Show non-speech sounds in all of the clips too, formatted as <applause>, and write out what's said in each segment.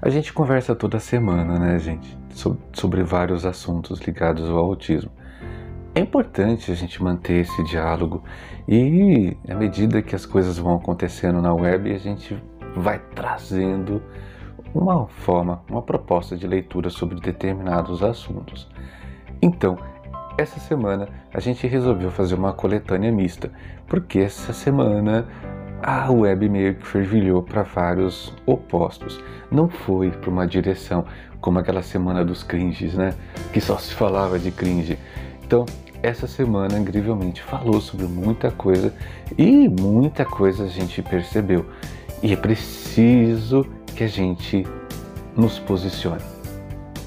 A gente conversa toda semana, né, gente, sobre vários assuntos ligados ao autismo. É importante a gente manter esse diálogo e, à medida que as coisas vão acontecendo na web, a gente vai trazendo uma forma, uma proposta de leitura sobre determinados assuntos. Então, essa semana a gente resolveu fazer uma coletânea mista, porque essa semana a web meio que fervilhou para vários opostos. Não foi para uma direção como aquela semana dos cringes, né? Que só se falava de cringe. Então, essa semana incrivelmente falou sobre muita coisa e muita coisa a gente percebeu. E é preciso que a gente nos posicione.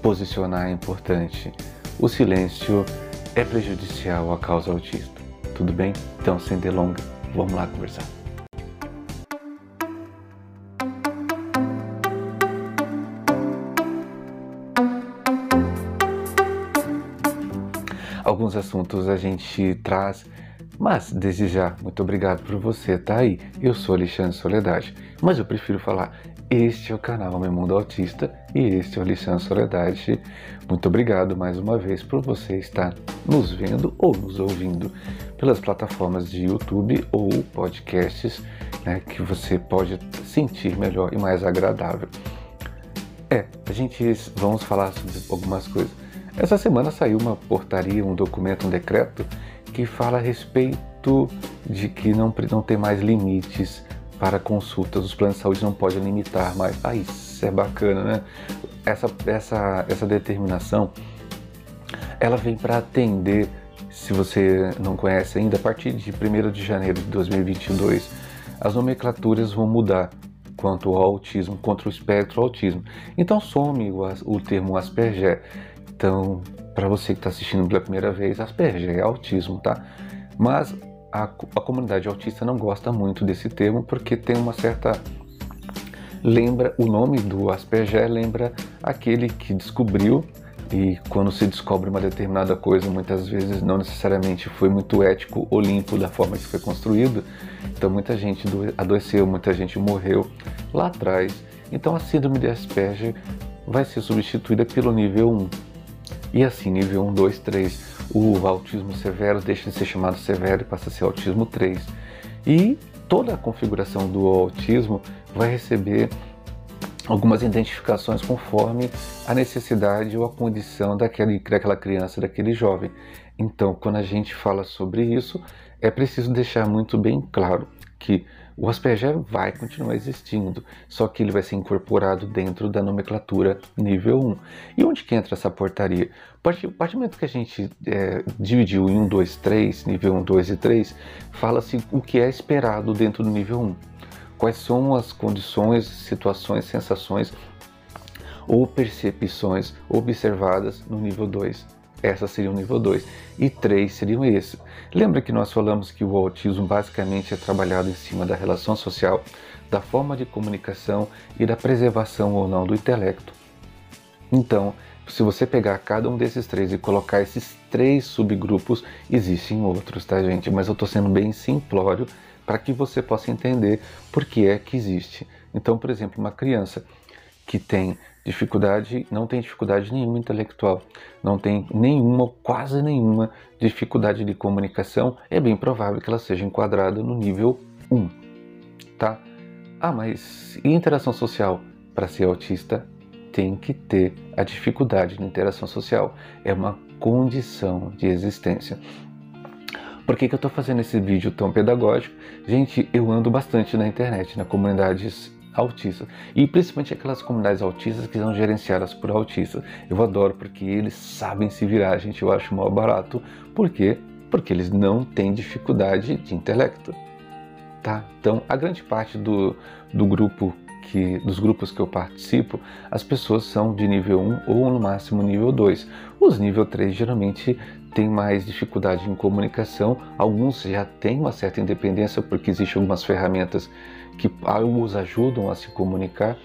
Posicionar é importante. O silêncio é prejudicial à causa autista. Tudo bem? Então, sem delonga, vamos lá conversar. Alguns assuntos a gente traz mas, desde já, muito obrigado por você estar tá aí. Eu sou Alexandre Soledade, mas eu prefiro falar este é o canal Meu Mundo Autista e este é o Alexandre Soledade. Muito obrigado mais uma vez por você estar nos vendo ou nos ouvindo pelas plataformas de YouTube ou podcasts né, que você pode sentir melhor e mais agradável. É, a gente vamos falar sobre algumas coisas. Essa semana saiu uma portaria, um documento, um decreto que fala a respeito de que não, não tem mais limites para consultas, os planos de saúde não podem limitar mais. Ah, isso é bacana, né? Essa, essa, essa determinação, ela vem para atender, se você não conhece ainda, a partir de 1 de janeiro de 2022, as nomenclaturas vão mudar quanto ao autismo, contra o espectro autismo. Então some o, o termo Asperger. Então, para você que está assistindo pela primeira vez, Asperger é autismo, tá? Mas a, a comunidade autista não gosta muito desse termo porque tem uma certa lembra o nome do Asperger lembra aquele que descobriu e quando se descobre uma determinada coisa, muitas vezes não necessariamente foi muito ético ou limpo da forma que foi construído. Então muita gente adoeceu, muita gente morreu lá atrás. Então a síndrome de Asperger vai ser substituída pelo nível 1. E assim, nível 1, 2, 3, o autismo severo deixa de ser chamado severo e passa a ser autismo 3. E toda a configuração do autismo vai receber algumas identificações conforme a necessidade ou a condição daquele, daquela criança, daquele jovem. Então, quando a gente fala sobre isso, é preciso deixar muito bem claro que o Asperger vai continuar existindo, só que ele vai ser incorporado dentro da nomenclatura nível 1. E onde que entra essa portaria? A partir, do momento que a gente é, dividiu em 1, 2, 3, nível 1, 2 e 3, fala-se o que é esperado dentro do nível 1. Quais são as condições, situações, sensações ou percepções observadas no nível 2 essa seria o nível 2. E 3 seriam esse. Lembra que nós falamos que o autismo basicamente é trabalhado em cima da relação social, da forma de comunicação e da preservação ou não do intelecto. Então, se você pegar cada um desses três e colocar esses três subgrupos, existem outros, tá, gente? Mas eu estou sendo bem simplório para que você possa entender por que é que existe. Então, por exemplo, uma criança que tem dificuldade, não tem dificuldade nenhuma intelectual, não tem nenhuma, quase nenhuma dificuldade de comunicação, é bem provável que ela seja enquadrada no nível 1, tá? Ah, mas e interação social? Para ser autista, tem que ter a dificuldade de interação social. É uma condição de existência. Por que, que eu estou fazendo esse vídeo tão pedagógico? Gente, eu ando bastante na internet, na comunidades autistas e principalmente aquelas comunidades autistas que são gerenciadas por autistas. Eu adoro porque eles sabem se virar, gente, eu acho mal barato. Por quê? Porque eles não têm dificuldade de intelecto. Tá? Então, a grande parte do, do grupo que dos grupos que eu participo, as pessoas são de nível 1 ou no máximo nível 2. Os nível 3 geralmente têm mais dificuldade em comunicação, alguns já têm uma certa independência porque existem algumas ferramentas que os ajudam a se comunicar,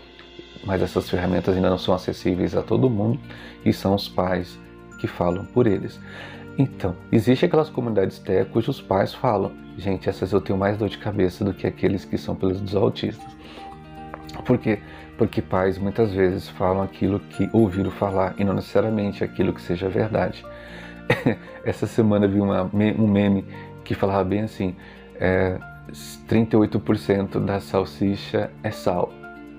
mas essas ferramentas ainda não são acessíveis a todo mundo e são os pais que falam por eles. Então, existe aquelas comunidades TE cujos pais falam, gente, essas eu tenho mais dor de cabeça do que aqueles que são pelos dos autistas. Por quê? porque pais muitas vezes falam aquilo que ouviram falar e não necessariamente aquilo que seja verdade. <laughs> Essa semana vi uma, um meme que falava bem assim: é, 38% da salsicha é sal.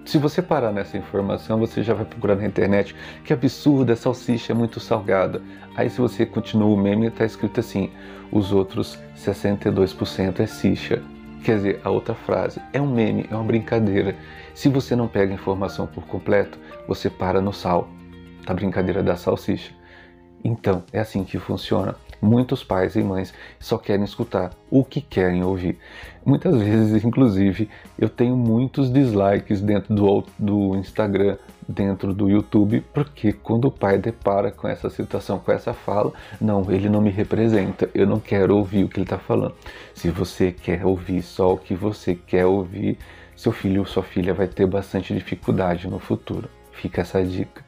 Se você parar nessa informação, você já vai procurar na internet que absurdo, a salsicha é muito salgada. Aí se você continua o meme, está escrito assim: os outros 62% é sicha. Quer dizer, a outra frase é um meme, é uma brincadeira. Se você não pega a informação por completo, você para no sal, da brincadeira da salsicha. Então, é assim que funciona. Muitos pais e mães só querem escutar o que querem ouvir. Muitas <laughs> vezes, inclusive, eu tenho muitos dislikes dentro do, do Instagram, dentro do YouTube, porque quando o pai depara com essa situação, com essa fala, não, ele não me representa, eu não quero ouvir o que ele está falando. Se você quer ouvir só o que você quer ouvir, seu filho ou sua filha vai ter bastante dificuldade no futuro. Fica essa dica.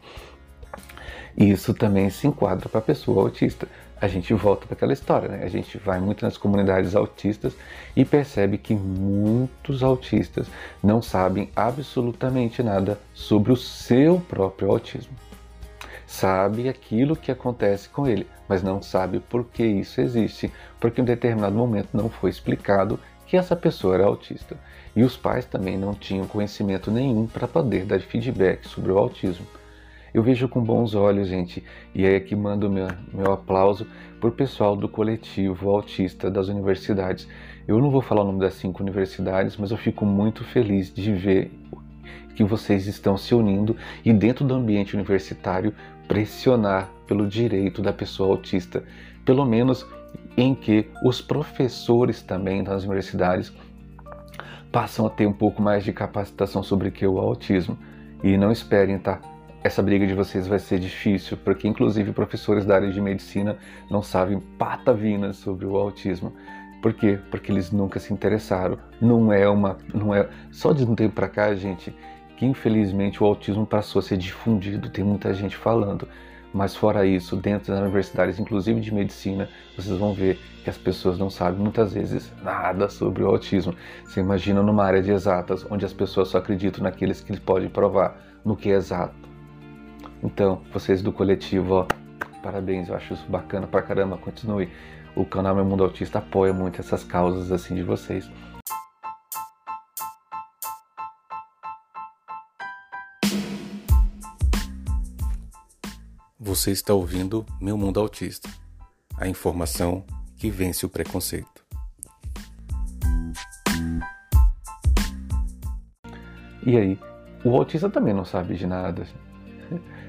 Isso também se enquadra para a pessoa autista a gente volta para aquela história, né? A gente vai muito nas comunidades autistas e percebe que muitos autistas não sabem absolutamente nada sobre o seu próprio autismo. Sabe aquilo que acontece com ele, mas não sabe por que isso existe, porque em um determinado momento não foi explicado que essa pessoa era autista. E os pais também não tinham conhecimento nenhum para poder dar feedback sobre o autismo. Eu vejo com bons olhos, gente, e é que mando meu, meu aplauso o pessoal do coletivo autista das universidades. Eu não vou falar o nome das cinco universidades, mas eu fico muito feliz de ver que vocês estão se unindo e, dentro do ambiente universitário, pressionar pelo direito da pessoa autista, pelo menos em que os professores também das universidades passam a ter um pouco mais de capacitação sobre o que é o autismo. E não esperem, tá? Essa briga de vocês vai ser difícil, porque inclusive professores da área de medicina não sabem patavinas sobre o autismo. Por quê? Porque eles nunca se interessaram. Não é uma, não é só de um tempo para cá, gente, que infelizmente o autismo passou a ser difundido, tem muita gente falando. Mas fora isso, dentro das universidades, inclusive de medicina, vocês vão ver que as pessoas não sabem muitas vezes nada sobre o autismo. Você imagina numa área de exatas, onde as pessoas só acreditam naqueles que eles podem provar, no que é exato então, vocês do coletivo, ó, parabéns, eu acho isso bacana pra caramba, continue. O canal Meu Mundo Autista apoia muito essas causas assim de vocês. Você está ouvindo Meu Mundo Autista, a informação que vence o preconceito. E aí, o autista também não sabe de nada.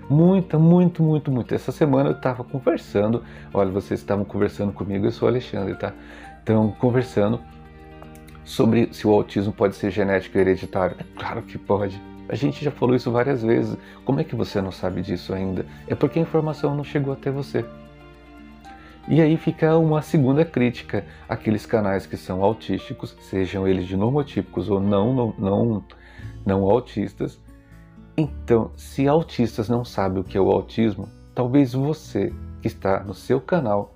Muita, muito, muito, muito. Essa semana eu estava conversando. Olha, vocês estavam conversando comigo, eu sou o Alexandre, tá? Então, conversando sobre se o autismo pode ser genético e hereditário. É claro que pode. A gente já falou isso várias vezes. Como é que você não sabe disso ainda? É porque a informação não chegou até você. E aí fica uma segunda crítica aqueles canais que são autísticos, sejam eles de normotípicos ou não, não, não, não autistas, então, se autistas não sabem o que é o autismo, talvez você que está no seu canal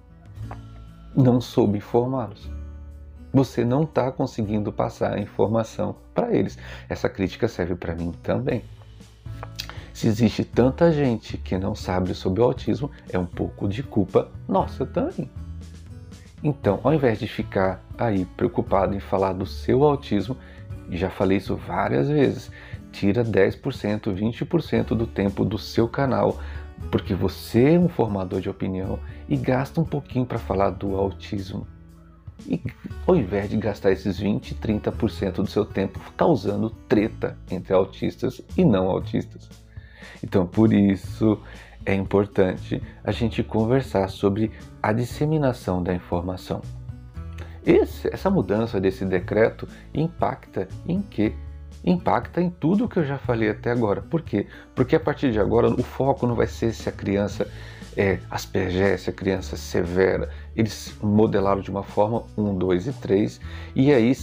não soube informá-los. Você não está conseguindo passar a informação para eles. Essa crítica serve para mim também. Se existe tanta gente que não sabe sobre o autismo, é um pouco de culpa nossa também. Então, ao invés de ficar aí preocupado em falar do seu autismo, já falei isso várias vezes, tira 10%, 20% do tempo do seu canal, porque você é um formador de opinião e gasta um pouquinho para falar do autismo. E ao invés de gastar esses 20, 30% do seu tempo causando treta entre autistas e não autistas. Então, por isso é importante a gente conversar sobre a disseminação da informação. Esse, essa mudança desse decreto impacta em que impacta em tudo que eu já falei até agora. Por quê? Porque a partir de agora o foco não vai ser se a criança é Asperger, se a criança é severa. Eles modelaram de uma forma 1, 2 e 3, e aí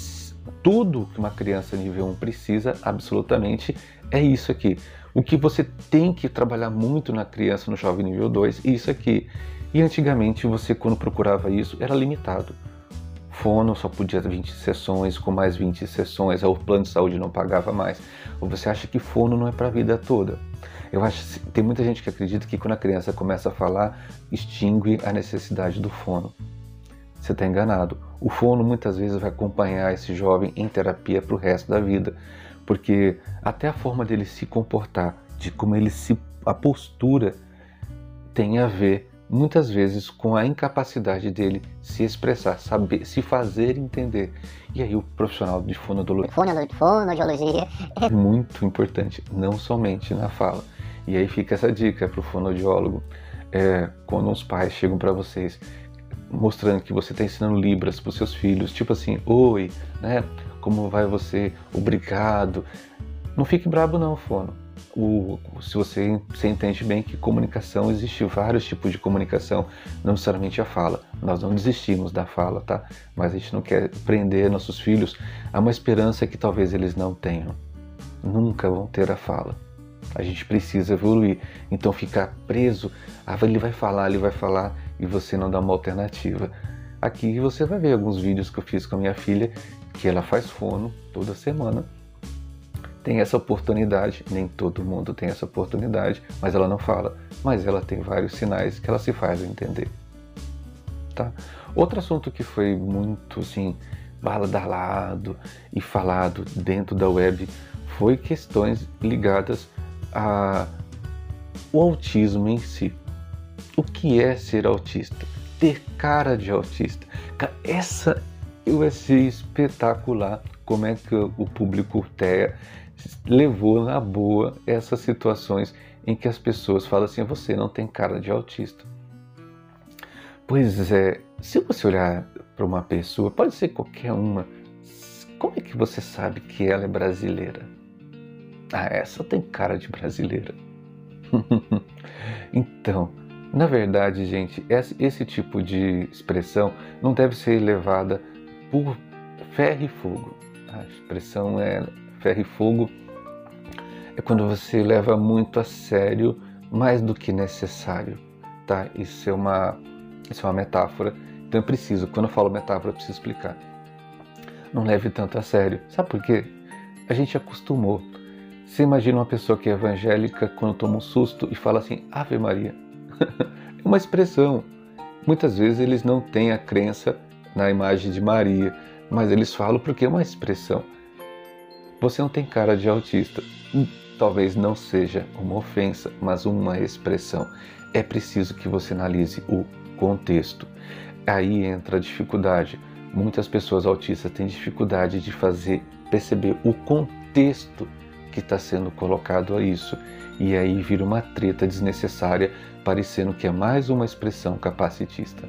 tudo que uma criança nível 1 precisa, absolutamente, é isso aqui. O que você tem que trabalhar muito na criança no jovem nível 2, isso aqui. E antigamente você, quando procurava isso, era limitado fono só podia 20 sessões, com mais 20 sessões, o plano de saúde não pagava mais. Ou você acha que fono não é para a vida toda? Eu acho tem muita gente que acredita que quando a criança começa a falar, extingue a necessidade do fono. Você está enganado. O fono muitas vezes vai acompanhar esse jovem em terapia para o resto da vida, porque até a forma dele se comportar, de como ele se a postura tem a ver muitas vezes com a incapacidade dele se expressar, saber, se fazer entender. E aí o profissional de fonoaudiologia, fonoaudiologia é muito importante, não somente na fala. E aí fica essa dica para o fonoaudiólogo. É, quando os pais chegam para vocês mostrando que você está ensinando libras para os seus filhos, tipo assim, oi, né? Como vai você? Obrigado. Não fique brabo não, fono o, se você, você entende bem que comunicação existe vários tipos de comunicação, não necessariamente a fala. Nós não desistimos da fala, tá? Mas a gente não quer prender nossos filhos a uma esperança que talvez eles não tenham. Nunca vão ter a fala. A gente precisa evoluir. Então ficar preso, ah, ele vai falar, ele vai falar e você não dá uma alternativa. Aqui você vai ver alguns vídeos que eu fiz com a minha filha, que ela faz fono toda semana tem essa oportunidade, nem todo mundo tem essa oportunidade, mas ela não fala, mas ela tem vários sinais que ela se faz entender. Tá? Outro assunto que foi muito assim, badalado e falado dentro da web foi questões ligadas ao autismo em si. O que é ser autista? Ter cara de autista. Essa eu achei espetacular como é que o público levou na boa essas situações em que as pessoas falam assim: você não tem cara de autista. Pois é, se você olhar para uma pessoa, pode ser qualquer uma, como é que você sabe que ela é brasileira? Ah, essa tem cara de brasileira. <laughs> então, na verdade, gente, esse tipo de expressão não deve ser levada por ferro e fogo. A expressão é ferro e fogo é quando você leva muito a sério mais do que necessário, tá? Isso é uma, isso é uma metáfora. Então eu preciso, quando eu falo metáfora, eu preciso explicar. Não leve tanto a sério. Sabe por quê? A gente acostumou. Você imagina uma pessoa que é evangélica quando toma um susto e fala assim, Ave Maria. <laughs> é uma expressão. Muitas vezes eles não têm a crença na imagem de Maria, mas eles falam porque é uma expressão. Você não tem cara de autista. Hum, talvez não seja uma ofensa, mas uma expressão. É preciso que você analise o contexto. Aí entra a dificuldade. Muitas pessoas autistas têm dificuldade de fazer perceber o contexto que está sendo colocado a isso. E aí vira uma treta desnecessária, parecendo que é mais uma expressão capacitista.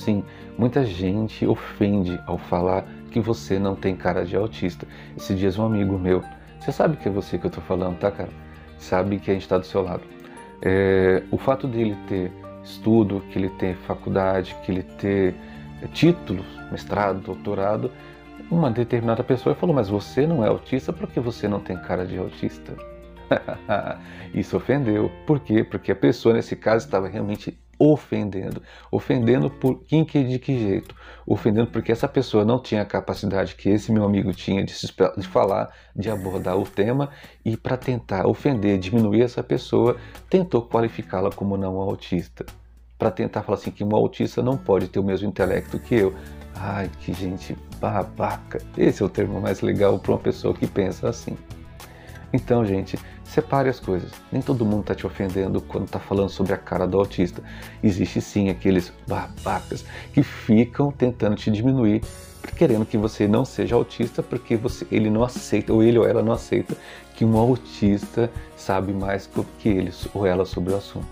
Sim, muita gente ofende ao falar que você não tem cara de autista. Esses dias um amigo meu, você sabe que é você que eu tô falando, tá, cara? Sabe que a gente está do seu lado. É, o fato dele ter estudo, que ele ter faculdade, que ele ter é, títulos, mestrado, doutorado, uma determinada pessoa falou, mas você não é autista porque você não tem cara de autista. <laughs> Isso ofendeu. Por quê? Porque a pessoa, nesse caso, estava realmente ofendendo. Ofendendo por quem que de que jeito? Ofendendo porque essa pessoa não tinha a capacidade que esse meu amigo tinha de, se, de falar, de abordar o tema e para tentar ofender, diminuir essa pessoa, tentou qualificá-la como não autista. Para tentar falar assim que um autista não pode ter o mesmo intelecto que eu. Ai, que gente babaca. Esse é o termo mais legal para uma pessoa que pensa assim. Então, gente, separe as coisas. Nem todo mundo está te ofendendo quando está falando sobre a cara do autista. Existe sim aqueles babacas que ficam tentando te diminuir, querendo que você não seja autista, porque você, ele não aceita, ou ele ou ela não aceita, que um autista sabe mais que ele ou ela sobre o assunto.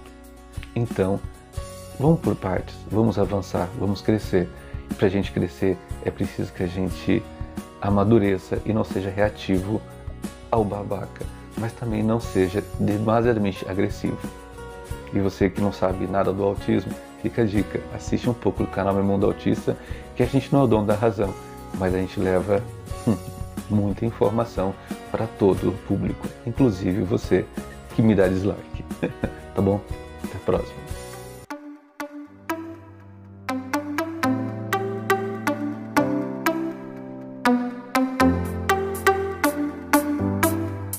Então, vamos por partes, vamos avançar, vamos crescer. Para a gente crescer, é preciso que a gente amadureça e não seja reativo ao babaca, mas também não seja demasiadamente agressivo. E você que não sabe nada do autismo, fica a dica: assiste um pouco do canal Meu Mundo Autista, que a gente não é o dono da razão, mas a gente leva hum, muita informação para todo o público, inclusive você que me dá dislike. <laughs> tá bom? Até a próxima.